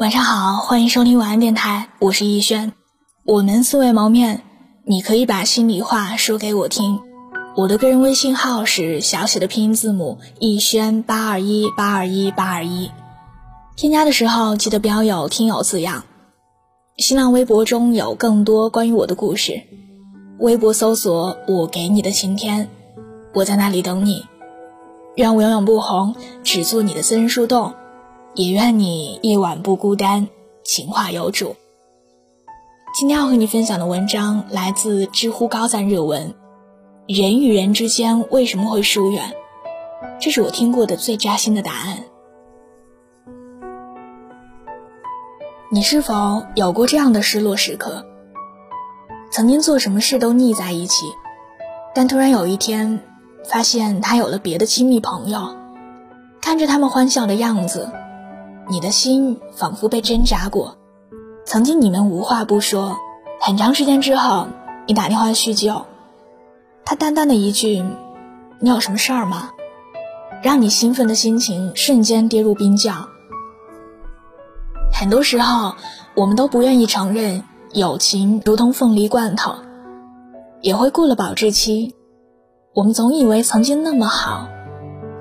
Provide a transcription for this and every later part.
晚上好，欢迎收听晚安电台，我是逸轩。我们素未谋面，你可以把心里话说给我听。我的个人微信号是小写的拼音字母逸轩八二一八二一八二一。添加的时候记得标有“听友”字样。新浪微博中有更多关于我的故事，微博搜索“我给你的晴天”，我在那里等你。愿我永远不红，只做你的私人树洞。也愿你夜晚不孤单，情话有主。今天要和你分享的文章来自知乎高赞热文：人与人之间为什么会疏远？这是我听过的最扎心的答案。你是否有过这样的失落时刻？曾经做什么事都腻在一起，但突然有一天，发现他有了别的亲密朋友，看着他们欢笑的样子。你的心仿佛被针扎过，曾经你们无话不说，很长时间之后，你打电话叙旧，他淡淡的一句：“你有什么事儿吗？”让你兴奋的心情瞬间跌入冰窖。很多时候，我们都不愿意承认友情如同凤梨罐头，也会过了保质期。我们总以为曾经那么好，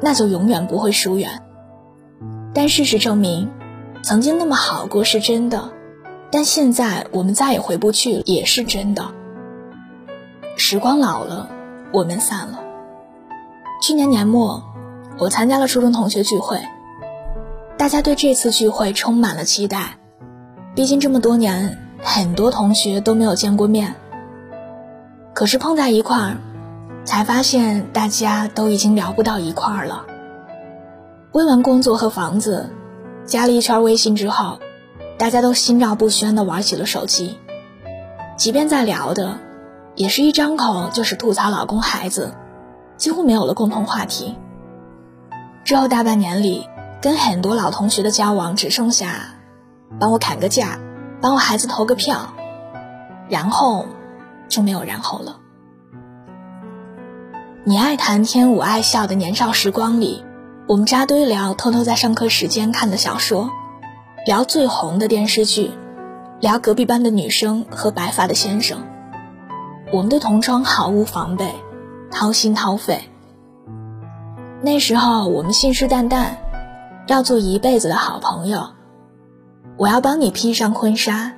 那就永远不会疏远。但事实证明，曾经那么好过是真的，但现在我们再也回不去也是真的。时光老了，我们散了。去年年末，我参加了初中同学聚会，大家对这次聚会充满了期待，毕竟这么多年，很多同学都没有见过面。可是碰在一块儿，才发现大家都已经聊不到一块儿了。问完工作和房子，加了一圈微信之后，大家都心照不宣地玩起了手机。即便在聊的，也是一张口就是吐槽老公孩子，几乎没有了共同话题。之后大半年里，跟很多老同学的交往只剩下，帮我砍个价，帮我孩子投个票，然后就没有然后了。你爱谈天，我爱笑的年少时光里。我们扎堆聊偷偷在上课时间看的小说，聊最红的电视剧，聊隔壁班的女生和白发的先生。我们的同窗毫无防备，掏心掏肺。那时候我们信誓旦旦，要做一辈子的好朋友。我要帮你披上婚纱，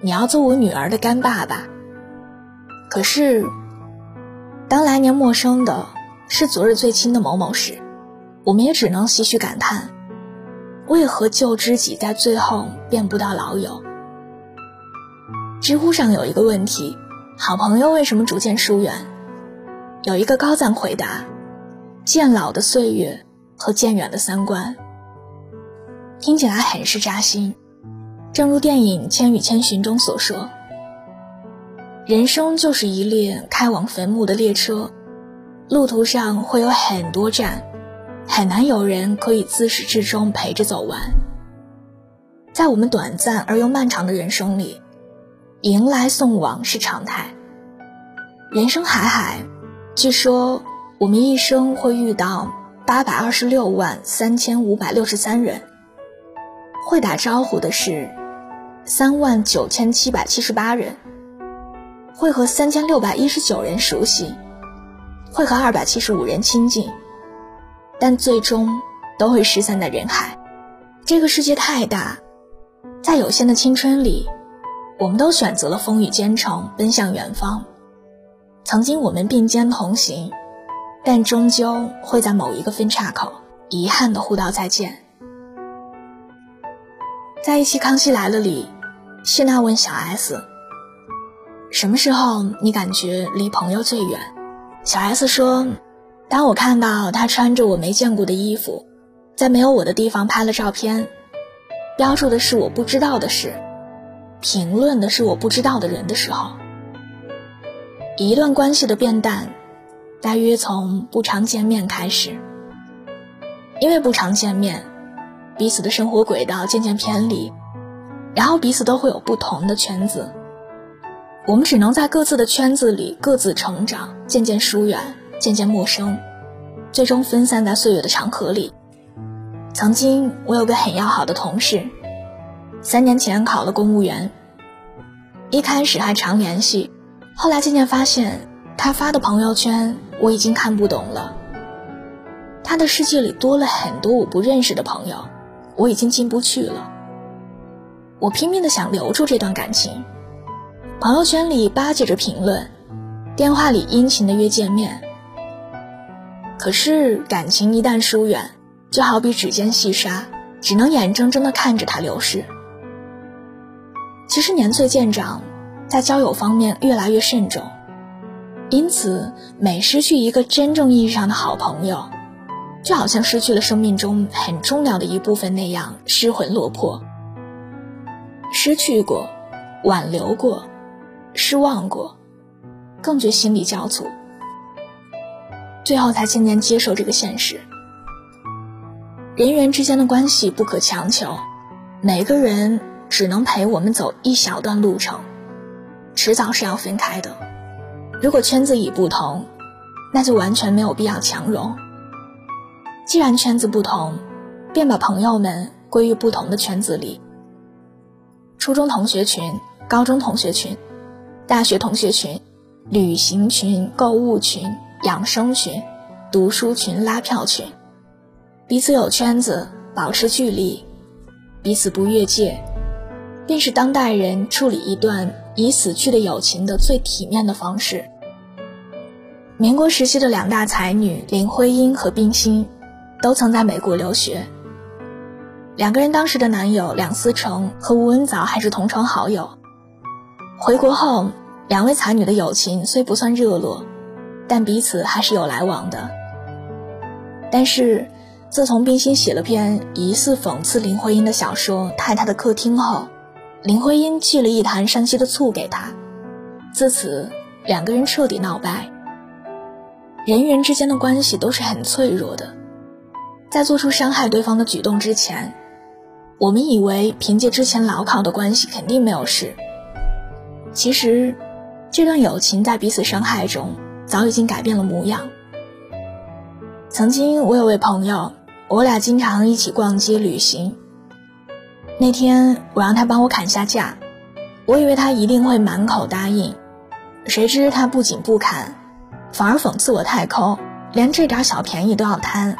你要做我女儿的干爸爸。可是，当来年陌生的是昨日最亲的某某时，我们也只能唏嘘感叹，为何旧知己在最后变不到老友？知乎上有一个问题：好朋友为什么逐渐疏远？有一个高赞回答：渐老的岁月和渐远的三观。听起来很是扎心。正如电影《千与千寻》中所说：“人生就是一列开往坟墓的列车，路途上会有很多站。”很难有人可以自始至终陪着走完。在我们短暂而又漫长的人生里，迎来送往是常态。人生海海，据说我们一生会遇到八百二十六万三千五百六十三人，会打招呼的是三万九千七百七十八人，会和三千六百一十九人熟悉，会和二百七十五人亲近。但最终都会失散在人海。这个世界太大，在有限的青春里，我们都选择了风雨兼程，奔向远方。曾经我们并肩同行，但终究会在某一个分岔口，遗憾的互道再见。在一期《康熙来了》里，谢娜问小 S：“ 什么时候你感觉离朋友最远？”小 S 说。当我看到他穿着我没见过的衣服，在没有我的地方拍了照片，标注的是我不知道的事，评论的是我不知道的人的时候，一段关系的变淡，大约从不常见面开始。因为不常见面，彼此的生活轨道渐渐偏离，然后彼此都会有不同的圈子，我们只能在各自的圈子里各自成长，渐渐疏远。渐渐陌生，最终分散在岁月的长河里。曾经，我有个很要好的同事，三年前考了公务员。一开始还常联系，后来渐渐发现他发的朋友圈我已经看不懂了。他的世界里多了很多我不认识的朋友，我已经进不去了。我拼命的想留住这段感情，朋友圈里巴结着评论，电话里殷勤的约见面。可是感情一旦疏远，就好比指尖细沙，只能眼睁睁的看着它流逝。其实年岁渐长，在交友方面越来越慎重，因此每失去一个真正意义上的好朋友，就好像失去了生命中很重要的一部分那样失魂落魄。失去过，挽留过，失望过，更觉心力交瘁。最后才渐渐接受这个现实。人与人之间的关系不可强求，每个人只能陪我们走一小段路程，迟早是要分开的。如果圈子已不同，那就完全没有必要强融。既然圈子不同，便把朋友们归于不同的圈子里。初中同学群、高中同学群、大学同学群、旅行群、购物群。养生群、读书群、拉票群，彼此有圈子，保持距离，彼此不越界，便是当代人处理一段已死去的友情的最体面的方式。民国时期的两大才女林徽因和冰心，都曾在美国留学。两个人当时的男友梁思成和吴文藻还是同窗好友。回国后，两位才女的友情虽不算热络。但彼此还是有来往的。但是，自从冰心写了篇疑似讽刺林徽因的小说《太太的客厅》后，林徽因寄了一坛山西的醋给他，自此两个人彻底闹掰。人与人之间的关系都是很脆弱的，在做出伤害对方的举动之前，我们以为凭借之前牢靠的关系肯定没有事。其实，这段友情在彼此伤害中。早已经改变了模样。曾经我有位朋友，我俩经常一起逛街旅行。那天我让他帮我砍下价，我以为他一定会满口答应，谁知他不仅不砍，反而讽刺我太抠，连这点小便宜都要贪。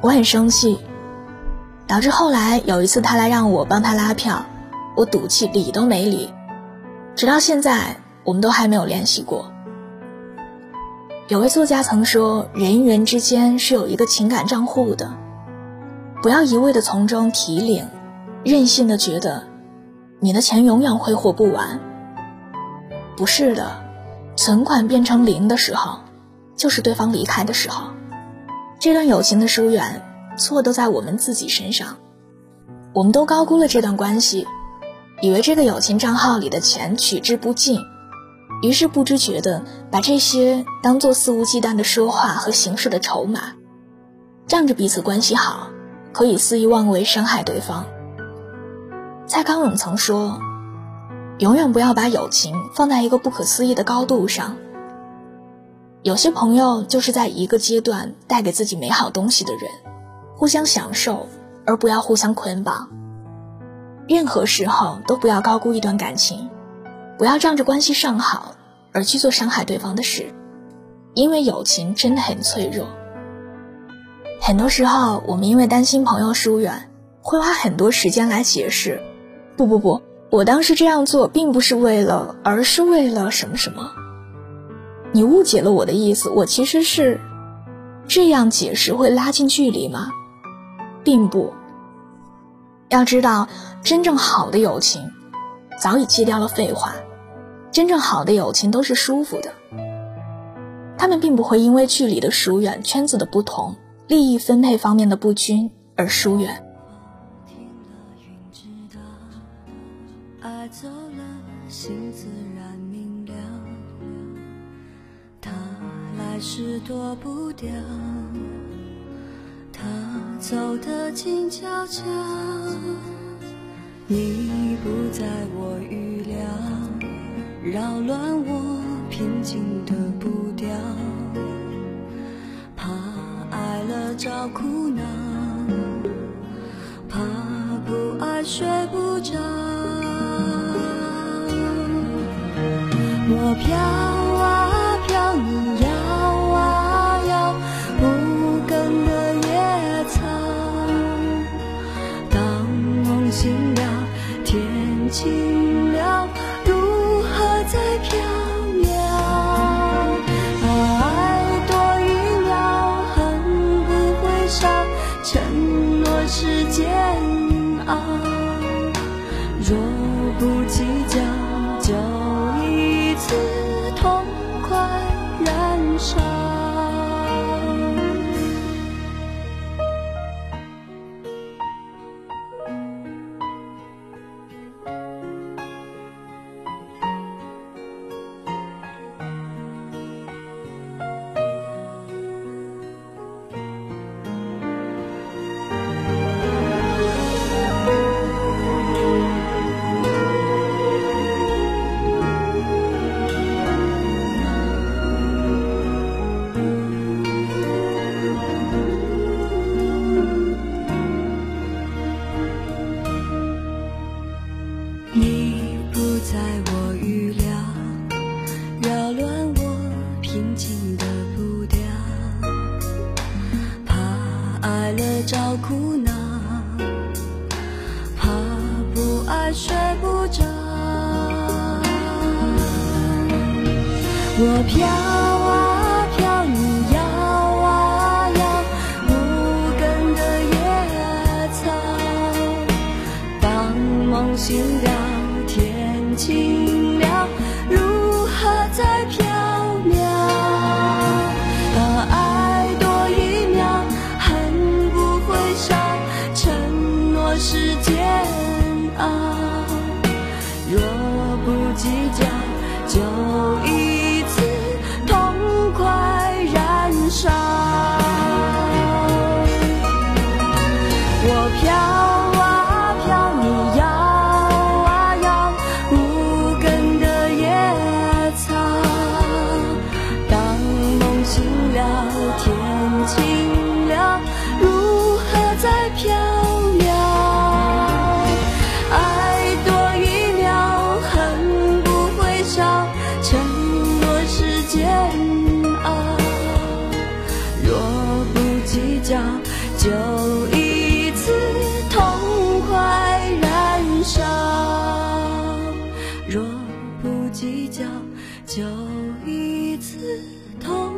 我很生气，导致后来有一次他来让我帮他拉票，我赌气理都没理，直到现在我们都还没有联系过。有位作家曾说：“人与人之间是有一个情感账户的，不要一味的从中提领，任性的觉得你的钱永远挥霍不完。不是的，存款变成零的时候，就是对方离开的时候。这段友情的疏远，错都在我们自己身上。我们都高估了这段关系，以为这个友情账号里的钱取之不尽。”于是不知觉的把这些当做肆无忌惮的说话和行事的筹码，仗着彼此关系好，可以肆意妄为伤害对方。蔡康永曾说：“永远不要把友情放在一个不可思议的高度上。有些朋友就是在一个阶段带给自己美好东西的人，互相享受，而不要互相捆绑。任何时候都不要高估一段感情。”不要仗着关系尚好而去做伤害对方的事，因为友情真的很脆弱。很多时候，我们因为担心朋友疏远，会花很多时间来解释：不不不，我当时这样做并不是为了，而是为了什么什么。你误解了我的意思，我其实是这样解释会拉近距离吗？并不。要知道，真正好的友情，早已戒掉了废话。真正好的友情都是舒服的，他们并不会因为距离的疏远、圈子的不同、利益分配方面的不均而疏远。你不在我预料扰乱我平静的步调怕爱了找苦恼怕不爱睡不着。我飘我飘计较，就一次痛